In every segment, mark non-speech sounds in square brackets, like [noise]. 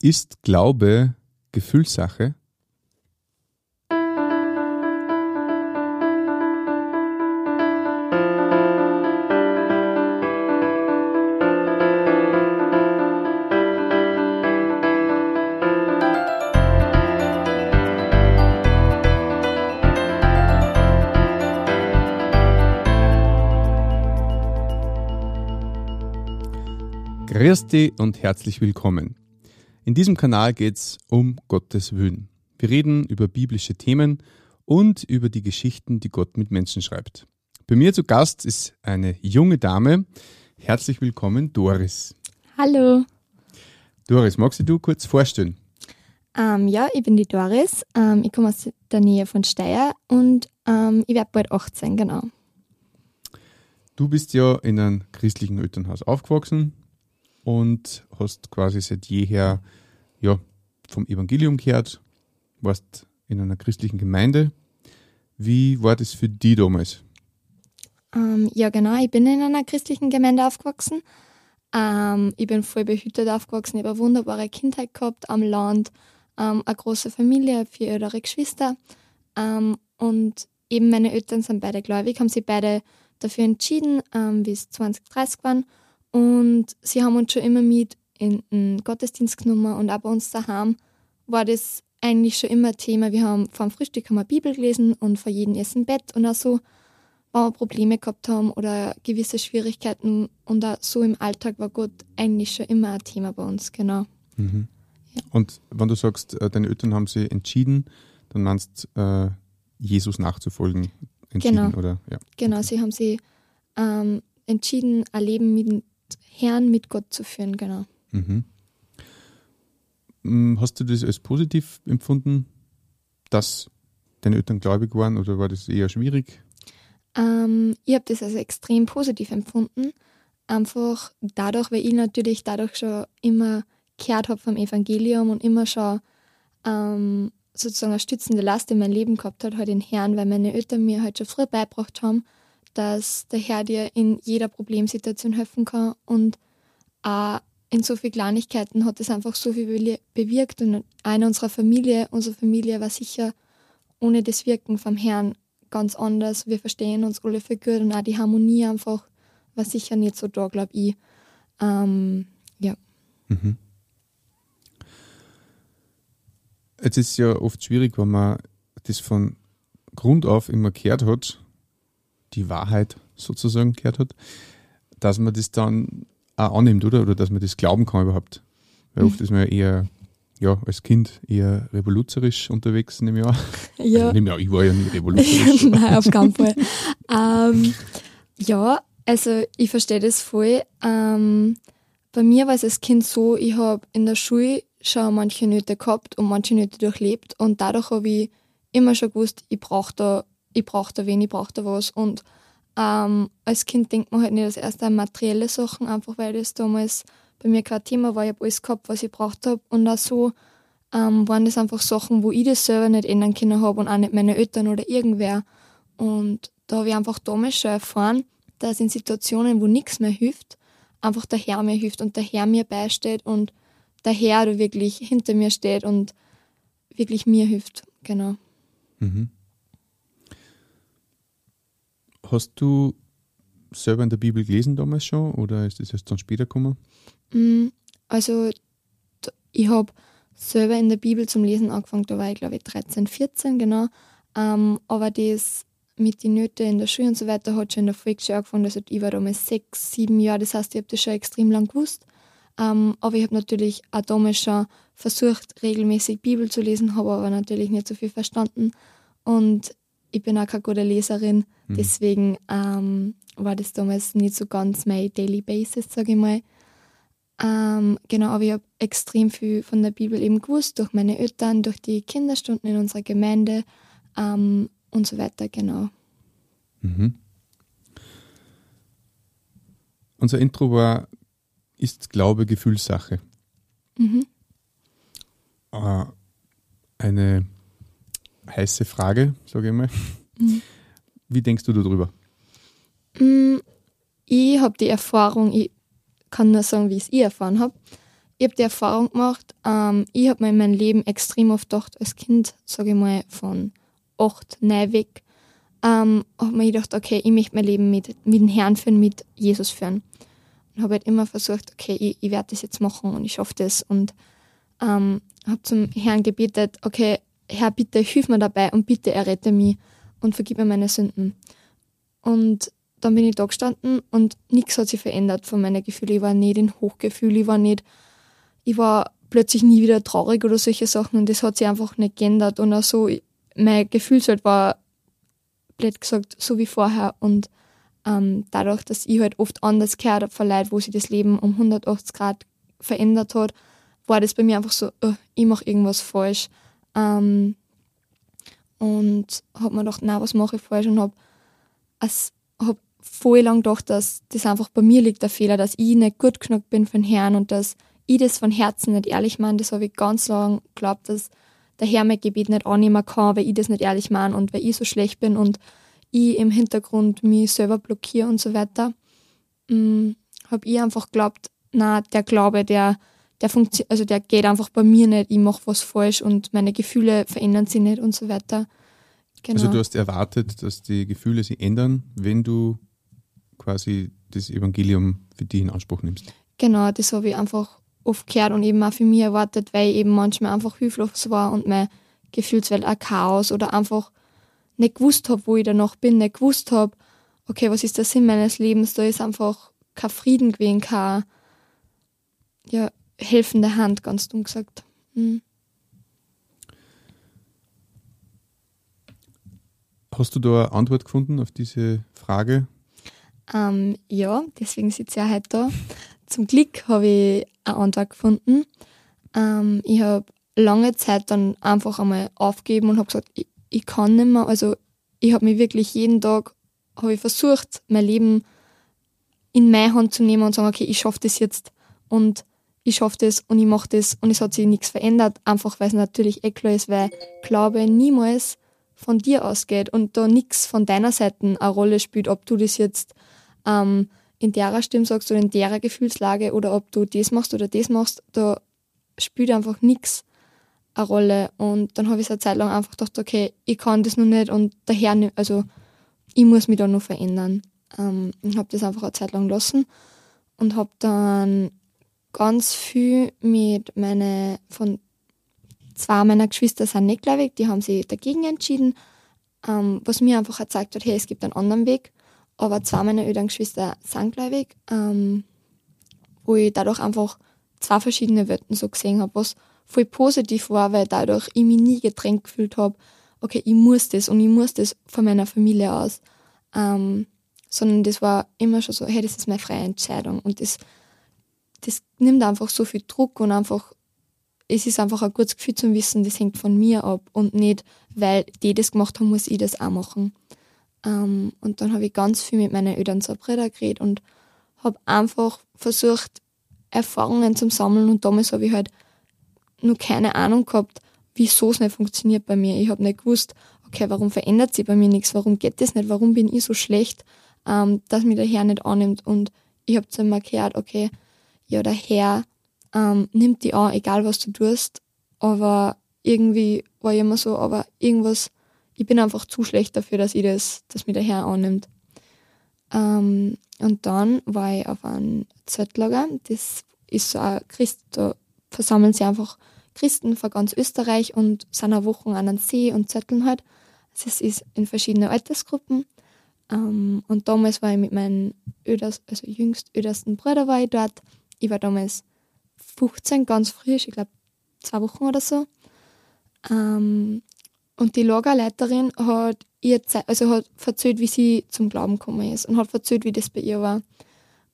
Ist Glaube Gefühlssache? Grüß dich und herzlich willkommen. In diesem Kanal geht es um Gottes Willen. Wir reden über biblische Themen und über die Geschichten, die Gott mit Menschen schreibt. Bei mir zu Gast ist eine junge Dame. Herzlich willkommen, Doris. Hallo. Doris, magst du dich kurz vorstellen? Ähm, ja, ich bin die Doris. Ähm, ich komme aus der Nähe von Steyr und ähm, ich werde bald 18, genau. Du bist ja in einem christlichen Elternhaus aufgewachsen, und hast quasi seit jeher ja, vom Evangelium gehört, warst in einer christlichen Gemeinde. Wie war das für dich damals? Ähm, ja, genau. Ich bin in einer christlichen Gemeinde aufgewachsen. Ähm, ich bin voll behütet aufgewachsen. Ich habe eine wunderbare Kindheit gehabt am Land, ähm, eine große Familie, vier ältere Geschwister. Ähm, und eben meine Eltern sind beide gläubig, haben sich beide dafür entschieden, ähm, wie es 2030 waren. Und sie haben uns schon immer mit in den Gottesdienst genommen und auch bei uns daheim war das eigentlich schon immer Thema. Wir haben vor dem Frühstück haben wir Bibel gelesen und vor jedem Essen Bett und auch so, wenn wir Probleme gehabt haben oder gewisse Schwierigkeiten und auch so im Alltag war Gott eigentlich schon immer ein Thema bei uns, genau. Mhm. Ja. Und wenn du sagst, äh, deine Eltern haben sich entschieden, dann meinst äh, Jesus nachzufolgen entschieden, genau. oder? Ja. Genau, sie haben sich ähm, entschieden, ein Leben mit Herrn mit Gott zu führen, genau. Mhm. Mm, hast du das als positiv empfunden, dass deine Eltern gläubig waren oder war das eher schwierig? Ähm, ich habe das als extrem positiv empfunden. Einfach dadurch, weil ich natürlich dadurch schon immer gehört habe vom Evangelium und immer schon ähm, sozusagen eine stützende Last in meinem Leben gehabt hat, halt den Herrn, weil meine Eltern mir halt schon früh beigebracht haben, dass der Herr dir in jeder Problemsituation helfen kann und auch in so vielen Kleinigkeiten hat es einfach so viel bewirkt und in unserer Familie, unsere Familie war sicher ohne das Wirken vom Herrn ganz anders. Wir verstehen uns alle für gut und auch die Harmonie einfach war sicher nicht so da, glaube ich. Ähm, ja. Mhm. Es ist ja oft schwierig, wenn man das von Grund auf immer gehört hat die Wahrheit sozusagen gehört hat, dass man das dann auch annimmt, oder? Oder dass man das glauben kann überhaupt. Weil oft ist man ja eher, ja, als Kind eher revoluzerisch unterwegs, nehme ich an. Ja. Also, an, ich war ja nicht revoluzerisch. [laughs] Nein, auf keinen Fall. ähm, ja, also ich verstehe das voll. Ähm, bei mir war es als Kind so, ich habe in der Schule schon manche Nöte gehabt und manche Nöte durchlebt und dadurch habe ich immer schon gewusst, ich brauche da ich brauche da wen, ich brauche da was. Und ähm, als Kind denkt man halt nicht das erste an materielle Sachen, einfach weil das damals bei mir kein Thema war. Ich habe alles gehabt, was ich braucht habe. Und auch so ähm, waren das einfach Sachen, wo ich das selber nicht ändern können habe und auch nicht meine Eltern oder irgendwer. Und da habe ich einfach damals schon erfahren, dass in Situationen, wo nichts mehr hilft, einfach der Herr mir hilft und der Herr mir beisteht und der Herr wirklich hinter mir steht und wirklich mir hilft. Genau. Mhm. Hast du selber in der Bibel gelesen damals schon oder ist das erst dann später gekommen? Mm, also ich habe selber in der Bibel zum Lesen angefangen, da war ich glaube ich 13, 14, genau. Ähm, aber das mit den Nöten in der Schule und so weiter hat schon in der Volksschule angefangen. Also ich war damals sechs, sieben Jahre, das heißt, ich habe das schon extrem lang gewusst. Ähm, aber ich habe natürlich auch damals schon versucht, regelmäßig Bibel zu lesen, habe aber natürlich nicht so viel verstanden. Und ich bin auch keine gute Leserin, mhm. deswegen ähm, war das damals nicht so ganz mein Daily Basis, sage ich mal. Ähm, genau, aber ich habe extrem viel von der Bibel eben gewusst, durch meine Eltern, durch die Kinderstunden in unserer Gemeinde ähm, und so weiter, genau. Mhm. Unser Intro war, ist Glaube Gefühlssache. Mhm. Äh, eine heiße Frage, sage ich mal. Mhm. Wie denkst du darüber? Mm, ich habe die Erfahrung, ich kann nur sagen, wie ich es erfahren habe. ich habe die Erfahrung gemacht, ähm, ich habe mir in meinem Leben extrem oft gedacht, als Kind, sage ich mal, von acht, neun weg, ähm, habe mir gedacht, okay, ich möchte mein Leben mit, mit dem Herrn führen, mit Jesus führen. Und habe halt immer versucht, okay, ich, ich werde das jetzt machen und ich schaffe das. Und ähm, habe zum Herrn gebetet, okay, Herr, bitte hilf mir dabei und bitte errette mich und vergib mir meine Sünden. Und dann bin ich da gestanden und nichts hat sich verändert von meinen Gefühlen. Ich war nicht in Hochgefühl, ich war nicht, ich war plötzlich nie wieder traurig oder solche Sachen und das hat sich einfach nicht geändert. Und auch so, mein Gefühlswelt war, blöd gesagt, so wie vorher. Und ähm, dadurch, dass ich halt oft anders gehört habe von Leuten, wo sich das Leben um 180 Grad verändert hat, war das bei mir einfach so, oh, ich mache irgendwas falsch. Ähm, und habe mir gedacht, na, was mache ich falsch? Und habe hab voll lang gedacht, dass das einfach bei mir liegt, der Fehler, dass ich nicht gut genug bin für den Herrn und dass ich das von Herzen nicht ehrlich meine. Das habe ich ganz lang geglaubt, dass der Herr mein Gebet nicht annehmen kann, weil ich das nicht ehrlich meine und weil ich so schlecht bin und ich im Hintergrund mich selber blockiere und so weiter. Mhm, habe ich einfach geglaubt, na, der Glaube, der der funktioniert, also der geht einfach bei mir nicht, ich mache was falsch und meine Gefühle verändern sich nicht und so weiter. Genau. Also du hast erwartet, dass die Gefühle sich ändern, wenn du quasi das Evangelium für dich in Anspruch nimmst. Genau, das habe ich einfach oft gehört und eben auch für mich erwartet, weil ich eben manchmal einfach hilflos war und meine Gefühlswelt auch Chaos oder einfach nicht gewusst habe, wo ich danach bin, nicht gewusst habe, okay, was ist der Sinn meines Lebens, da ist einfach kein Frieden gewesen, kein, ja, helfende Hand, ganz dumm gesagt. Mhm. Hast du da eine Antwort gefunden auf diese Frage? Ähm, ja, deswegen sitze ich ja heute da. Zum Glück habe ich eine Antwort gefunden. Ähm, ich habe lange Zeit dann einfach einmal aufgegeben und habe gesagt, ich, ich, kann nicht mehr. Also ich habe mich wirklich jeden Tag habe ich versucht, mein Leben in meine Hand zu nehmen und zu sagen, okay, ich schaffe das jetzt. Und ich schaffe das und ich mache das und es hat sich nichts verändert, einfach weil es natürlich eh klar ist, weil Glaube niemals von dir ausgeht und da nichts von deiner Seite eine Rolle spielt, ob du das jetzt ähm, in derer Stimme sagst oder in derer Gefühlslage oder ob du das machst oder das machst, da spielt einfach nichts eine Rolle. Und dann habe ich es eine Zeit lang einfach gedacht, okay, ich kann das noch nicht und daher, also ich muss mich da noch verändern. Ähm, und habe das einfach eine Zeit lang lassen und habe dann ganz viel mit meine von zwei meiner Geschwister sind nicht gläubig, die haben sich dagegen entschieden, ähm, was mir einfach gezeigt hat, hey, es gibt einen anderen Weg. Aber zwei meiner älteren Geschwister sind gläubig, ähm, wo ich dadurch einfach zwei verschiedene Welten so gesehen habe, was voll positiv war, weil dadurch ich mich nie gedrängt gefühlt habe, okay, ich muss das und ich muss das von meiner Familie aus. Ähm, sondern das war immer schon so, hey, das ist meine freie Entscheidung. Und das nimmt einfach so viel Druck und einfach, es ist einfach ein gutes Gefühl zu wissen, das hängt von mir ab und nicht, weil die das gemacht haben, muss ich das auch machen. Ähm, und dann habe ich ganz viel mit meinen Eltern zur Brüder geredet und habe einfach versucht, Erfahrungen zu sammeln und damals habe ich halt nur keine Ahnung gehabt, wieso es nicht funktioniert bei mir. Ich habe nicht gewusst, okay, warum verändert sich bei mir nichts, warum geht das nicht, warum bin ich so schlecht, ähm, dass mich der Herr nicht annimmt. Und ich habe zu ihm gehört, okay, ja, der Herr ähm, nimmt die an, egal was du tust. Aber irgendwie war ich immer so, aber irgendwas, ich bin einfach zu schlecht dafür, dass ich das, dass mir der Herr annimmt. Ähm, und dann war ich auf einem Zeltlager, das ist so ein Christ, da versammeln sich einfach Christen von ganz Österreich und sind eine Woche an einem See und zetteln halt. Es ist in verschiedenen Altersgruppen. Ähm, und damals war ich mit meinem öders, also jüngst ödersten Bruder war ich dort ich war damals 15, ganz frisch, ich glaube zwei Wochen oder so. Ähm, und die Lagerleiterin hat ihr also hat erzählt, wie sie zum Glauben gekommen ist und hat erzählt, wie das bei ihr war.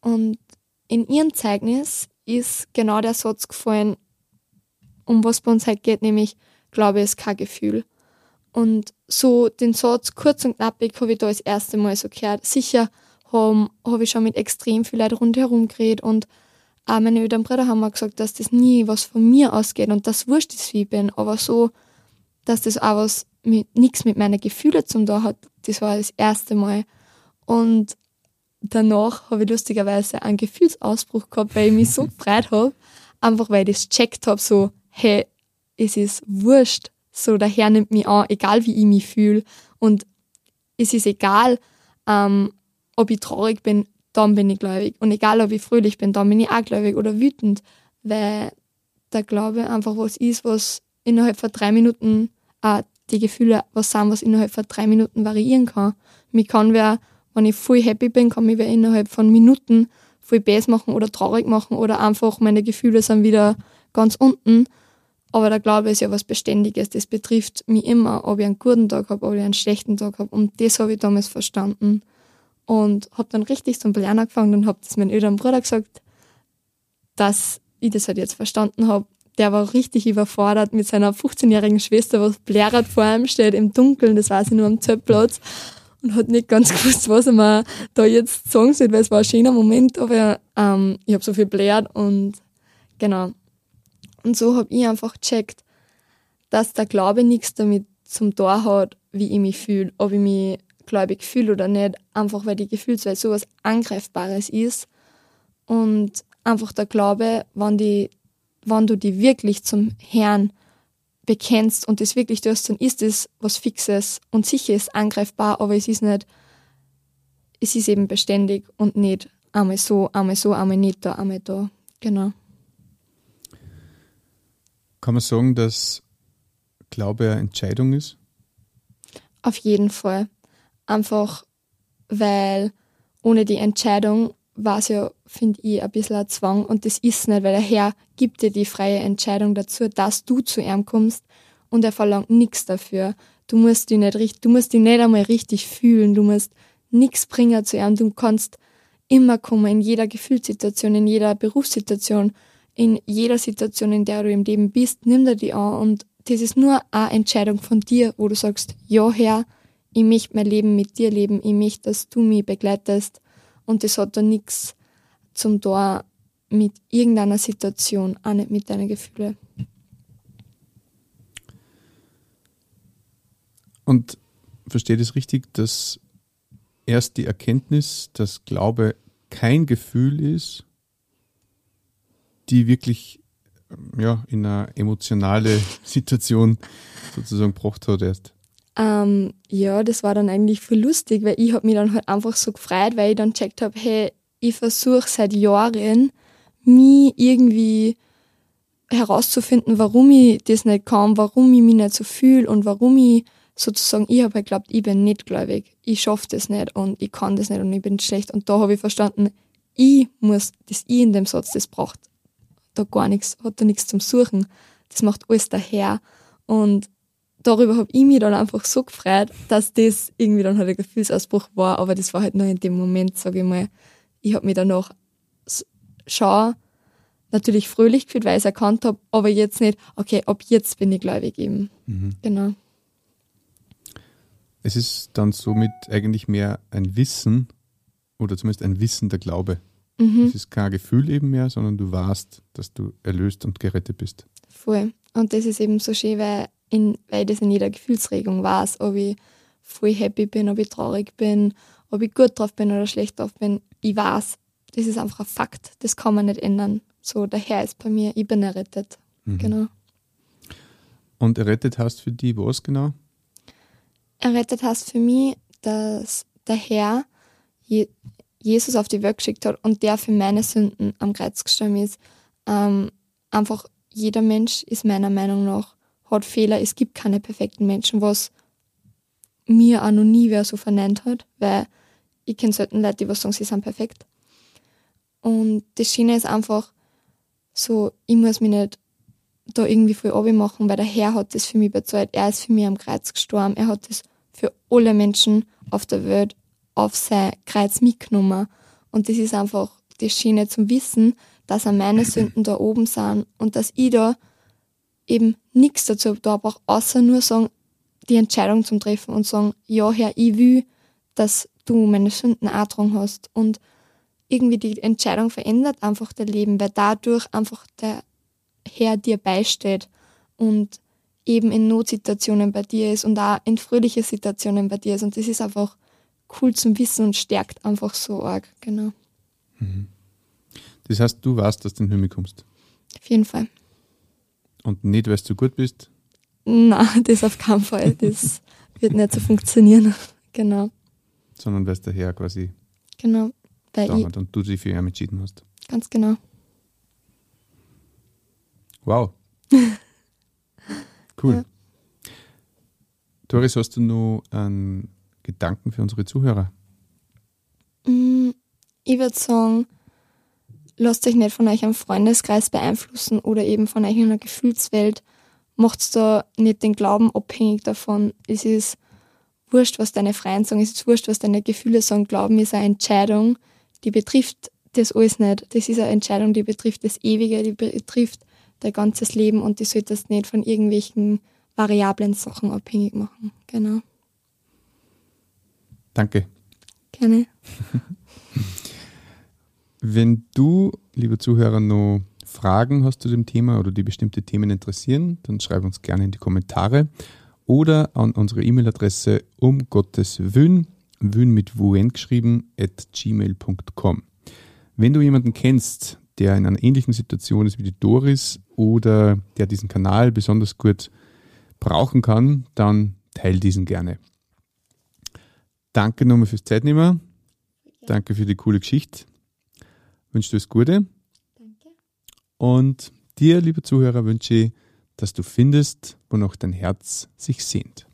Und in ihrem Zeugnis ist genau der Satz gefallen, um was bei uns halt geht, nämlich Glaube ist kein Gefühl. Und so den Satz kurz und knappig habe ich da das erste Mal so gehört. Sicher habe hab ich schon mit extrem viel Leuten rundherum geredet und auch meine Eltern Brüder haben mir gesagt, dass das nie was von mir ausgeht und das wurscht ist, wie ich bin, aber so, dass das auch was mit nichts mit meinen Gefühlen zum da hat, das war das erste Mal. Und danach habe ich lustigerweise einen Gefühlsausbruch gehabt, weil ich mich so [laughs] gefreut habe. einfach weil ich das checkt habe, so, hey, es ist wurscht, so der Herr nimmt mich an, egal wie ich mich fühle und es ist egal, ähm, ob ich traurig bin, dann bin ich gläubig und egal, ob ich fröhlich bin, dann bin ich auch gläubig oder wütend, weil der Glaube einfach was ist, was innerhalb von drei Minuten äh, die Gefühle was sind, was innerhalb von drei Minuten variieren kann. Mich kann wer, wenn ich voll happy bin, kann mich wer innerhalb von Minuten voll bass machen oder traurig machen oder einfach meine Gefühle sind wieder ganz unten. Aber der Glaube ist ja was Beständiges. Das betrifft mich immer, ob ich einen guten Tag habe, ob ich einen schlechten Tag habe. Und das habe ich damals verstanden. Und habe dann richtig zum Blären angefangen und habe das meinem älteren Bruder gesagt, dass ich das halt jetzt verstanden habe der war richtig überfordert mit seiner 15-jährigen Schwester, was blärat vor ihm steht im Dunkeln, das weiß ich nur am Zeltplatz und hat nicht ganz [laughs] gewusst, was er mir da jetzt sagen soll, weil es war ein schöner Moment, aber ähm, ich habe so viel blärt und genau. Und so habe ich einfach gecheckt, dass der Glaube nichts damit zum Tor hat, wie ich mich fühle, ob ich mich gläubig fühle oder nicht, einfach weil die Gefühlswelt sowas Angreifbares ist und einfach der Glaube, wenn die wenn du die wirklich zum Herrn bekennst und das wirklich tust, dann ist es was Fixes und sicher ist angreifbar, aber es ist nicht, es ist eben beständig und nicht einmal so, einmal so, einmal nicht da, einmal da. Genau. Kann man sagen, dass Glaube eine Entscheidung ist? Auf jeden Fall. Einfach, weil ohne die Entscheidung war es ja, finde ich, ein bisschen ein Zwang und das ist nicht, weil der Herr gibt dir die freie Entscheidung dazu, dass du zu ihm kommst und er verlangt nichts dafür. Du musst dich nicht du musst dich nicht einmal richtig fühlen, du musst nichts bringen zu ihm, du kannst immer kommen, in jeder Gefühlssituation, in jeder Berufssituation, in jeder Situation, in der du im Leben bist, nimm dir die an und das ist nur eine Entscheidung von dir, wo du sagst, ja Herr, ich möchte mein Leben mit dir leben, ich möchte, dass du mich begleitest und das hat da nichts zum Tor mit irgendeiner Situation, auch nicht mit deinen Gefühlen. Und verstehe das richtig, dass erst die Erkenntnis, dass Glaube kein Gefühl ist, die wirklich ja, in eine emotionale [laughs] Situation sozusagen gebracht hat erst. Ähm, ja, das war dann eigentlich voll lustig, weil ich habe mich dann halt einfach so gefreut, weil ich dann checkt habe, hey, ich versuche seit Jahren, mich irgendwie herauszufinden, warum ich das nicht kann, warum ich mich nicht so fühle und warum ich sozusagen, ich habe halt geglaubt, ich bin nicht gläubig, ich schaffe das nicht und ich kann das nicht und ich bin schlecht. Und da habe ich verstanden, ich muss, das Ich in dem Satz, das braucht da gar nichts, hat da nichts zum Suchen. Das macht alles daher. Und darüber habe ich mich dann einfach so gefreut, dass das irgendwie dann halt ein Gefühlsausbruch war, aber das war halt nur in dem Moment, sage ich mal. Ich habe mich danach schon natürlich fröhlich gefühlt, weil ich es erkannt habe, aber jetzt nicht, okay, ab jetzt bin ich gläubig eben. Mhm. Genau. Es ist dann somit eigentlich mehr ein Wissen oder zumindest ein Wissen der Glaube. Mhm. Es ist kein Gefühl eben mehr, sondern du weißt, dass du erlöst und gerettet bist. Voll. Und das ist eben so schön, weil in, weil das in jeder Gefühlsregung weiß, ob ich voll happy bin, ob ich traurig bin, ob ich gut drauf bin oder schlecht drauf bin. Ich weiß, das ist einfach ein Fakt, das kann man nicht ändern. So, der Herr ist bei mir, ich bin errettet. Mhm. Genau. Und errettet hast für die was genau? Errettet hast für mich, dass der Herr Jesus auf die Welt geschickt hat und der für meine Sünden am Kreuz gestorben ist. Ähm, einfach jeder Mensch ist meiner Meinung nach hat Fehler. Es gibt keine perfekten Menschen, was mir auch noch nie wer so vernannt hat, weil ich kenne selten Leute, die was sagen, sie sind perfekt. Und das Schöne ist einfach so, ich muss mich nicht da irgendwie voll machen, weil der Herr hat das für mich bezahlt. Er ist für mich am Kreuz gestorben. Er hat das für alle Menschen auf der Welt auf sein Kreuz mitgenommen. Und das ist einfach das Schöne zum Wissen, dass er meine Sünden da oben sind und dass ich da eben nichts dazu da brauche, außer nur sagen, die Entscheidung zum Treffen und sagen, ja Herr, ich will, dass du meine Sünden auch hast. Und irgendwie die Entscheidung verändert einfach dein Leben, weil dadurch einfach der Herr dir beisteht und eben in Notsituationen bei dir ist und auch in fröhliche Situationen bei dir ist. Und das ist einfach cool zum Wissen und stärkt einfach so arg, genau. Mhm. Das heißt, du weißt, dass du in den Himmel kommst. Auf jeden Fall. Und nicht, weil du gut bist? Na, das auf keinen Fall. Das wird nicht so funktionieren. [laughs] Genau. Sondern weil es daher quasi Genau. Weil ich, und du dich für ihn entschieden hast. ganz genau. Wow. [laughs] Cool. Ja. Doris, hast du noch einen Gedanken für unsere Zuhörer? Mm, Ich würde sagen, lasst euch nicht von euch am Freundeskreis beeinflussen oder eben von euch in einer Gefühlswelt. Macht da nicht den Glauben abhängig davon. Es ist wurscht, was deine Freunde sagen, es ist wurscht, was deine Gefühle sagen. Glauben ist eine Entscheidung, die betrifft das alles nicht. Das ist eine Entscheidung, die betrifft das Ewige, die betrifft dein ganzes Leben und die solltest nicht von irgendwelchen variablen Sachen abhängig machen. Genau. Danke. Gerne. [laughs] Wenn du, lieber Zuhörer, noch Fragen hast zu dem Thema oder die bestimmte Themen interessieren, dann schreib uns gerne in die Kommentare oder an unsere E-Mail-Adresse um Gottes Willen, Willen mit Wun geschrieben, at gmail.com. Wenn du jemanden kennst, der in einer ähnlichen Situation ist wie die Doris oder der diesen Kanal besonders gut brauchen kann, dann teil diesen gerne. Danke nochmal fürs Zeitnehmen. Danke für die coole Geschichte. Wünsche dir das Gute. Danke. Und dir, lieber Zuhörer, wünsche ich, dass du findest, wonach dein Herz sich sehnt.